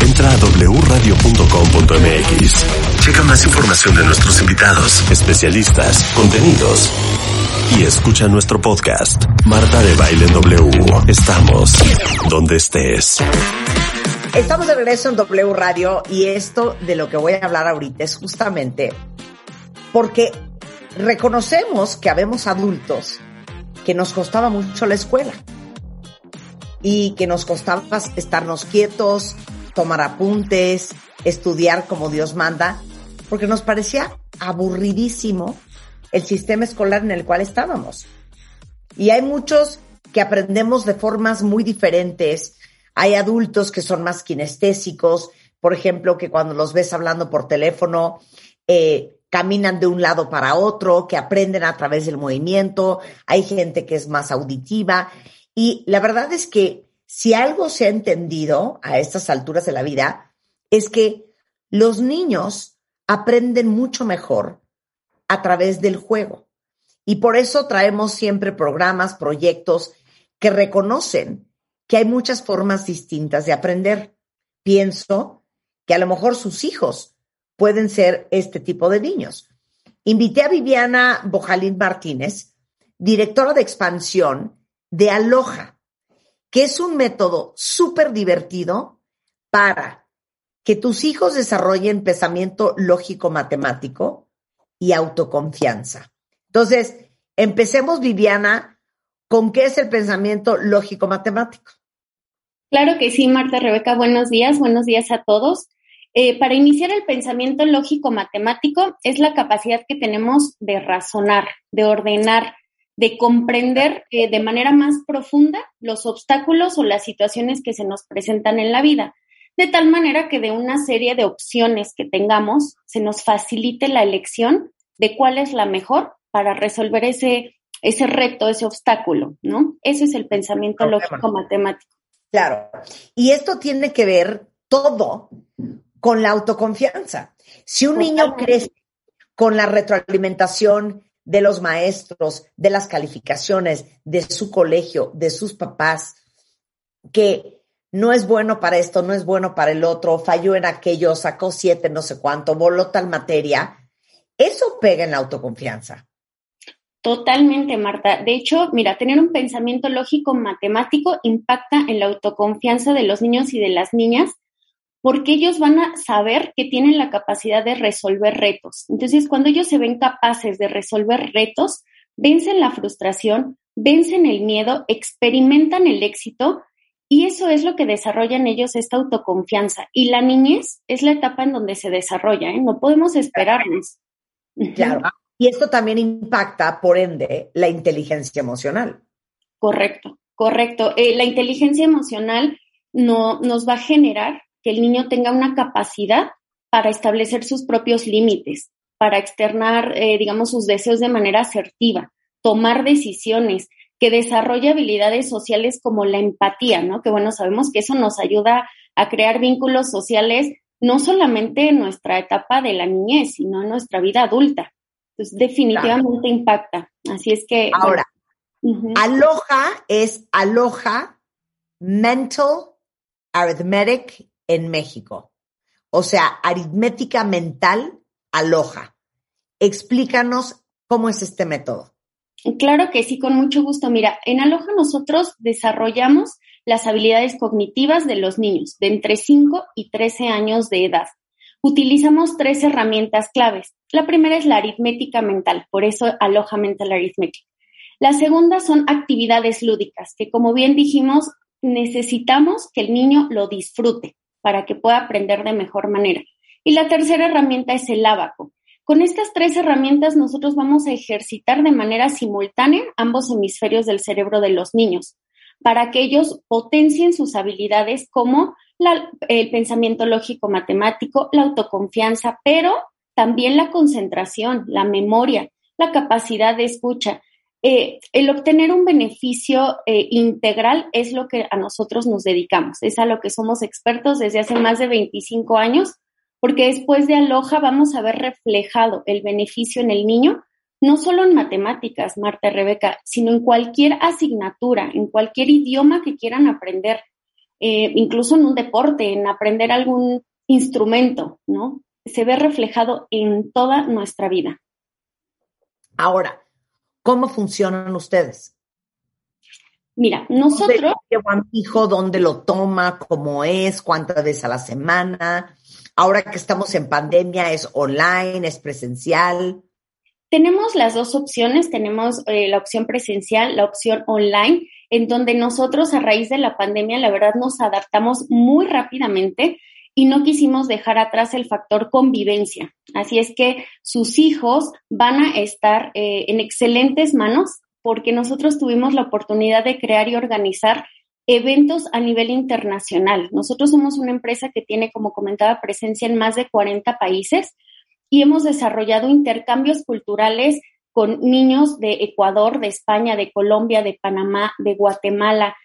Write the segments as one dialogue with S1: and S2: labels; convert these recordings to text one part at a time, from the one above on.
S1: Entra a wradio.com.mx. Checa más información de nuestros invitados, especialistas, contenidos. Y escucha nuestro podcast, Marta de Baile W. Estamos donde estés.
S2: Estamos de regreso en W Radio y esto de lo que voy a hablar ahorita es justamente porque reconocemos que habemos adultos que nos costaba mucho la escuela y que nos costaba estarnos quietos, tomar apuntes, estudiar como Dios manda, porque nos parecía aburridísimo el sistema escolar en el cual estábamos. Y hay muchos que aprendemos de formas muy diferentes. Hay adultos que son más kinestésicos, por ejemplo, que cuando los ves hablando por teléfono, eh, caminan de un lado para otro, que aprenden a través del movimiento. Hay gente que es más auditiva. Y la verdad es que si algo se ha entendido a estas alturas de la vida, es que los niños aprenden mucho mejor a través del juego. Y por eso traemos siempre programas, proyectos que reconocen que hay muchas formas distintas de aprender. Pienso que a lo mejor sus hijos pueden ser este tipo de niños. Invité a Viviana Bojalín Martínez, directora de expansión de Aloha, que es un método súper divertido para que tus hijos desarrollen pensamiento lógico matemático y autoconfianza. Entonces, empecemos, Viviana, con qué es el pensamiento lógico matemático.
S3: Claro que sí, Marta Rebeca, buenos días, buenos días a todos. Eh, para iniciar el pensamiento lógico matemático es la capacidad que tenemos de razonar, de ordenar, de comprender eh, de manera más profunda los obstáculos o las situaciones que se nos presentan en la vida, de tal manera que de una serie de opciones que tengamos se nos facilite la elección de cuál es la mejor para resolver ese, ese reto, ese obstáculo, ¿no? Ese es el pensamiento lógico matemático.
S2: Claro. Y esto tiene que ver todo con la autoconfianza. Si un niño crece con la retroalimentación de los maestros, de las calificaciones, de su colegio, de sus papás, que no es bueno para esto, no es bueno para el otro, falló en aquello, sacó siete, no sé cuánto, voló tal materia, eso pega en la autoconfianza.
S3: Totalmente, Marta. De hecho, mira, tener un pensamiento lógico matemático impacta en la autoconfianza de los niños y de las niñas porque ellos van a saber que tienen la capacidad de resolver retos. Entonces, cuando ellos se ven capaces de resolver retos, vencen la frustración, vencen el miedo, experimentan el éxito y eso es lo que desarrolla en ellos esta autoconfianza. Y la niñez es la etapa en donde se desarrolla, ¿eh? no podemos esperarnos.
S2: Claro. Y esto también impacta, por ende, la inteligencia emocional.
S3: Correcto, correcto. Eh, la inteligencia emocional no, nos va a generar que el niño tenga una capacidad para establecer sus propios límites, para externar, eh, digamos, sus deseos de manera asertiva, tomar decisiones, que desarrolle habilidades sociales como la empatía, ¿no? Que bueno, sabemos que eso nos ayuda a crear vínculos sociales no solamente en nuestra etapa de la niñez, sino en nuestra vida adulta. Entonces, definitivamente impacta. Así es que.
S2: Ahora, aloha es aloha mental arithmetic en México. O sea, aritmética mental aloja. Explícanos cómo es este método.
S3: Claro que sí, con mucho gusto. Mira, en Aloha nosotros desarrollamos las habilidades cognitivas de los niños de entre 5 y 13 años de edad. Utilizamos tres herramientas claves. La primera es la aritmética mental, por eso Aloha Mental Arithmetic. La segunda son actividades lúdicas, que como bien dijimos, necesitamos que el niño lo disfrute para que pueda aprender de mejor manera. Y la tercera herramienta es el abaco. Con estas tres herramientas nosotros vamos a ejercitar de manera simultánea ambos hemisferios del cerebro de los niños. para que ellos potencien sus habilidades como el pensamiento lógico matemático, la autoconfianza, pero también la concentración, la memoria, la capacidad de escucha. Eh, el obtener un beneficio eh, integral es lo que a nosotros nos dedicamos, es a lo que somos expertos desde hace más de 25 años, porque después de Aloha vamos a ver reflejado el beneficio en el niño, no solo en matemáticas, Marta y Rebeca, sino en cualquier asignatura, en cualquier idioma que quieran aprender, eh, incluso en un deporte, en aprender algún instrumento, ¿no? Se ve reflejado en toda nuestra vida.
S2: Ahora, ¿cómo funcionan ustedes?
S3: Mira, nosotros...
S2: ¿Dónde mi hijo? ¿Dónde lo toma? ¿Cómo es? ¿Cuántas veces a la semana? Ahora que estamos en pandemia, ¿es online? ¿Es presencial?
S3: Tenemos las dos opciones, tenemos eh, la opción presencial, la opción online, en donde nosotros a raíz de la pandemia, la verdad, nos adaptamos muy rápidamente y no quisimos dejar atrás el factor convivencia. Así es que sus hijos van a estar eh, en excelentes manos porque nosotros tuvimos la oportunidad de crear y organizar eventos a nivel internacional. Nosotros somos una empresa que tiene, como comentaba, presencia en más de 40 países y hemos desarrollado intercambios culturales con niños de Ecuador, de España, de Colombia, de Panamá, de Guatemala,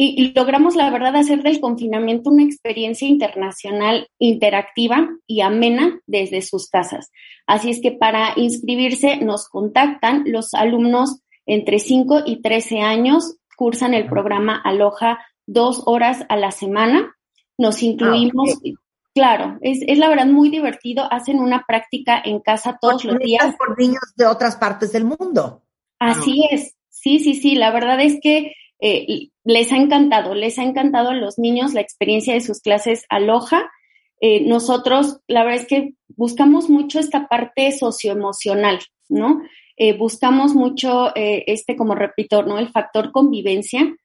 S3: y, logramos, la verdad, hacer del confinamiento una experiencia internacional interactiva y amena desde sus casas. Así es que para inscribirse nos contactan los alumnos entre 5 y 13 años, cursan el programa Aloha dos horas a la semana. Nos incluimos, ah, claro, es, es, la verdad muy divertido, hacen una práctica en casa todos los días.
S2: Por niños de otras partes del mundo.
S3: Así es, sí, sí, sí, la verdad es que eh, les ha encantado, les ha encantado a los niños la experiencia de sus clases aloja. Eh, nosotros, la verdad es que buscamos mucho esta parte socioemocional, ¿no? Eh, buscamos mucho este, como repito, ¿no? El factor convivencia.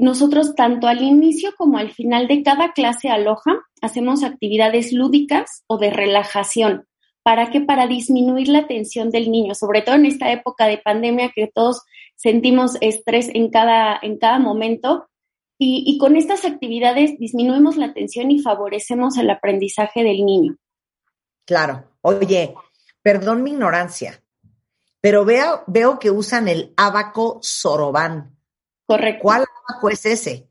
S3: nosotros, tanto al inicio como al final de cada clase aloja, hacemos actividades lúdicas o de relajación. ¿Para qué? Para disminuir la tensión del niño, sobre todo en esta época de pandemia que todos sentimos estrés en cada, en cada momento. Y, con estas actividades disminuimos la tensión y favorecemos el aprendizaje del niño.
S2: Claro. Oye, perdón mi ignorancia, pero veo, veo que usan el abaco soroban.
S3: Correcto.
S2: ¿Cuál abaco es ese?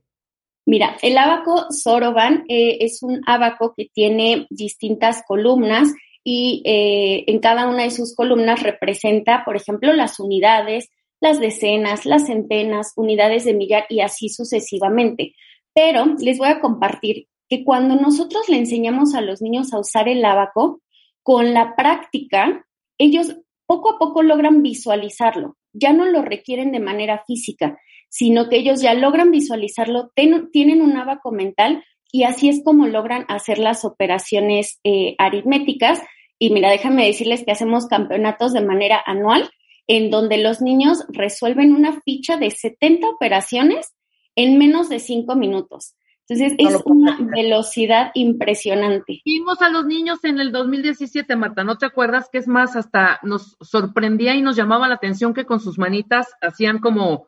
S3: Mira, el abaco soroban eh, es un abaco que tiene distintas columnas y eh, en cada una de sus columnas representa, por ejemplo, las unidades, las decenas, las centenas, unidades de millar y así sucesivamente. Pero les voy a compartir que cuando nosotros le enseñamos a los niños a usar el abaco, con la práctica, ellos poco a poco logran visualizarlo. Ya no lo requieren de manera física, sino que ellos ya logran visualizarlo, tienen un abaco mental y así es como logran hacer las operaciones eh, aritméticas. Y mira, déjame decirles que hacemos campeonatos de manera anual en donde los niños resuelven una ficha de 70 operaciones en menos de 5 minutos. Entonces, es una velocidad impresionante.
S4: Vimos a los niños en el 2017, Marta, ¿no te acuerdas? Que es más, hasta nos sorprendía y nos llamaba la atención que con sus manitas hacían como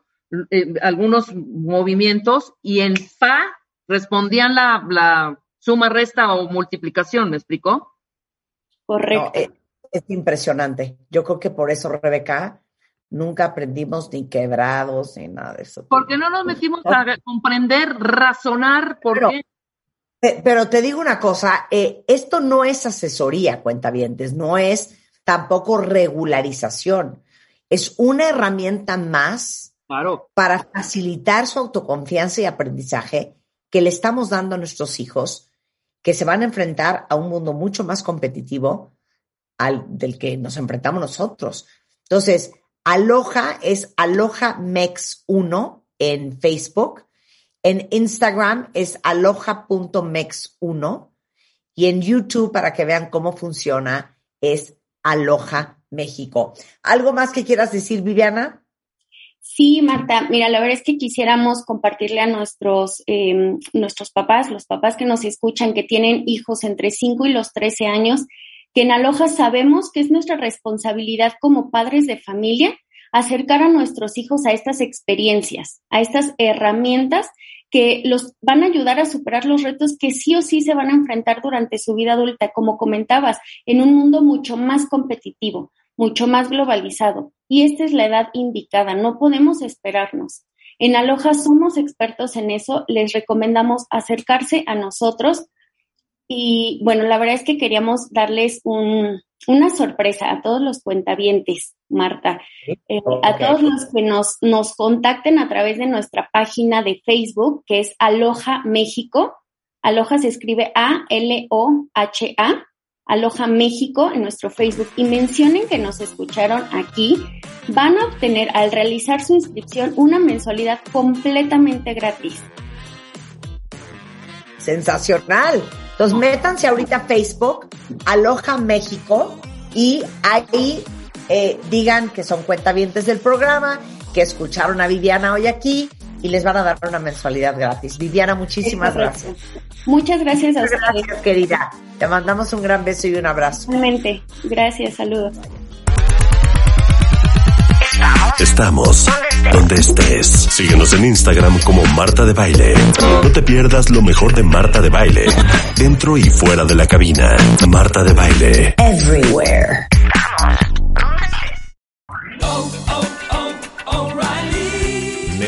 S4: eh, algunos movimientos y en fa respondían la, suma, resta o multiplicación, ¿me explicó?
S3: Correcto.
S2: Eh, es impresionante. Yo creo que por eso, Rebeca, nunca aprendimos ni quebrados ni nada de eso.
S4: Porque no nos metimos a comprender, razonar por
S2: pero, qué. Pero te digo una cosa, eh, esto no es asesoría, cuentavientes, no es tampoco regularización. Es una herramienta más para facilitar su autoconfianza y aprendizaje que le estamos dando a nuestros hijos que se van a enfrentar a un mundo mucho más competitivo al, del que nos enfrentamos nosotros. Entonces, Aloha es Aloha Mex 1 en Facebook. En Instagram es aloha.mex1 y en YouTube, para que vean cómo funciona, es Aloha México. ¿Algo más que quieras decir, Viviana?
S3: Sí, Marta, mira, la verdad es que quisiéramos compartirle a nuestros, em, nuestros papás, los papás que nos escuchan, que tienen hijos entre 5 y los 13 años, que en Aloha sabemos que es nuestra responsabilidad como padres de familia acercar a nuestros hijos a estas experiencias, a estas herramientas que los van a ayudar a superar los retos que sí o sí se van a enfrentar durante su vida adulta, como comentabas, en un mundo mucho más competitivo, mucho más globalizado. Y esta es la edad indicada, no podemos esperarnos. En Aloha somos expertos en eso, les recomendamos acercarse a nosotros y bueno, la verdad es que queríamos darles una sorpresa a todos los cuentavientes, Marta, eh, a todos los que nos, nos contacten a través de nuestra página de Facebook, que es Aloha México. Aloha se escribe A-L-O-H-A, Aloha México en nuestro Facebook y mencionen que nos escucharon aquí, van a obtener al realizar su inscripción una mensualidad completamente gratis.
S2: Sensacional. Entonces métanse ahorita a Facebook, Aloha México, y ahí eh, digan que son cuentavientes del programa, que escucharon a Viviana hoy aquí y les van a dar una mensualidad gratis. Viviana, muchísimas gracias.
S3: Muchas gracias a ustedes.
S2: Gracias, querida. Te mandamos un gran beso y un abrazo.
S3: Realmente. Gracias, saludos.
S1: Estamos donde estés. Síguenos en Instagram como Marta de Baile. No te pierdas lo mejor de Marta de Baile. Dentro y fuera de la cabina. Marta de Baile.
S2: Everywhere.